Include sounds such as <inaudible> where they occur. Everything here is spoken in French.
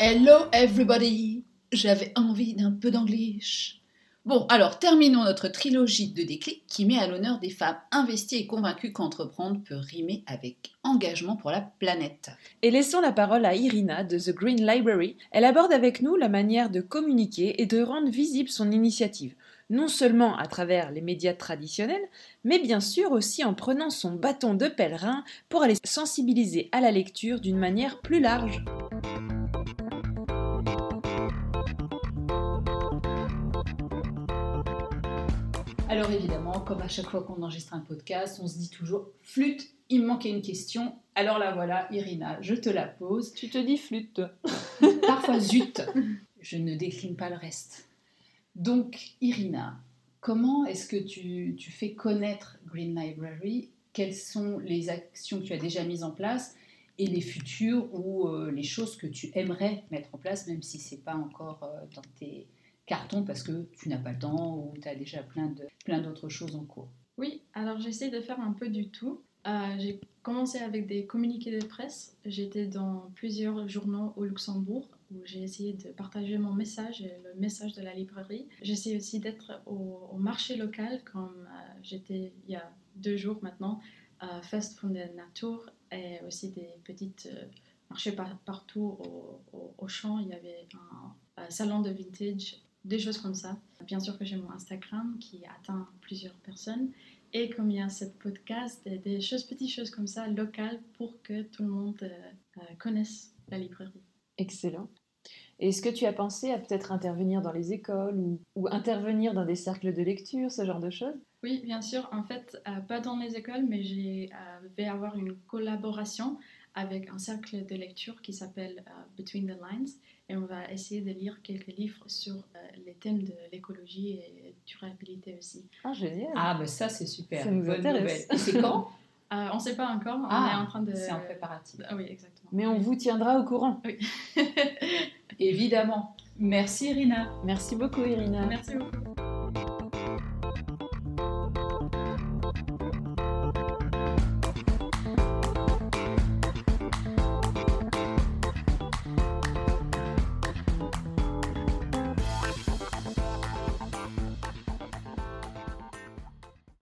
Hello everybody J'avais envie d'un peu d'anglish. Bon, alors terminons notre trilogie de déclic qui met à l'honneur des femmes investies et convaincues qu'entreprendre peut rimer avec engagement pour la planète. Et laissons la parole à Irina de The Green Library. Elle aborde avec nous la manière de communiquer et de rendre visible son initiative, non seulement à travers les médias traditionnels, mais bien sûr aussi en prenant son bâton de pèlerin pour aller sensibiliser à la lecture d'une manière plus large. Alors évidemment, comme à chaque fois qu'on enregistre un podcast, on se dit toujours flûte, il me manquait une question. Alors là voilà, Irina, je te la pose. Tu te dis flûte, <laughs> Parfois zut, je ne décline pas le reste. Donc Irina, comment est-ce que tu, tu fais connaître Green Library? Quelles sont les actions que tu as déjà mises en place? Et les futures ou euh, les choses que tu aimerais mettre en place, même si c'est pas encore euh, dans tes cartons parce que tu n'as pas le temps ou tu as déjà plein de plein d'autres choses en cours. Oui, alors j'essaie de faire un peu du tout. Euh, j'ai commencé avec des communiqués de presse. J'étais dans plusieurs journaux au Luxembourg où j'ai essayé de partager mon message et le message de la librairie. J'essaie aussi d'être au, marché local comme j'étais il y a deux jours maintenant, Fest von der Natur et aussi des petites euh, marchés par- partout au, au, champ. Il y avait un salon de vintage, des choses comme ça. Bien sûr que j'ai mon Instagram qui atteint plusieurs personnes. Et comme il y a cette podcast, des, choses, petites choses comme ça, locales, pour que tout le monde euh, euh, connaisse la librairie. Excellent. Est-ce que tu as pensé à peut-être intervenir dans les écoles ou, ou intervenir dans des cercles de lecture, ce genre de choses? Oui, bien sûr. En fait, euh, pas dans les écoles, mais je vais avoir une collaboration avec un cercle de lecture qui s'appelle euh, Between the Lines. Et on va essayer de lire quelques livres sur euh, les thèmes de l'écologie et durabilité aussi. Ah, génial Ah ben ça c'est super. Ça nous Bonne intéresse. c'est quand? <laughs> Euh, on ne sait pas encore, on Ah, est en train de... C'est en préparatif. Ah oui, exactement. Mais on vous tiendra au courant. Oui. <laughs> Évidemment. Merci Irina. Merci beaucoup, Irina. Merci beaucoup.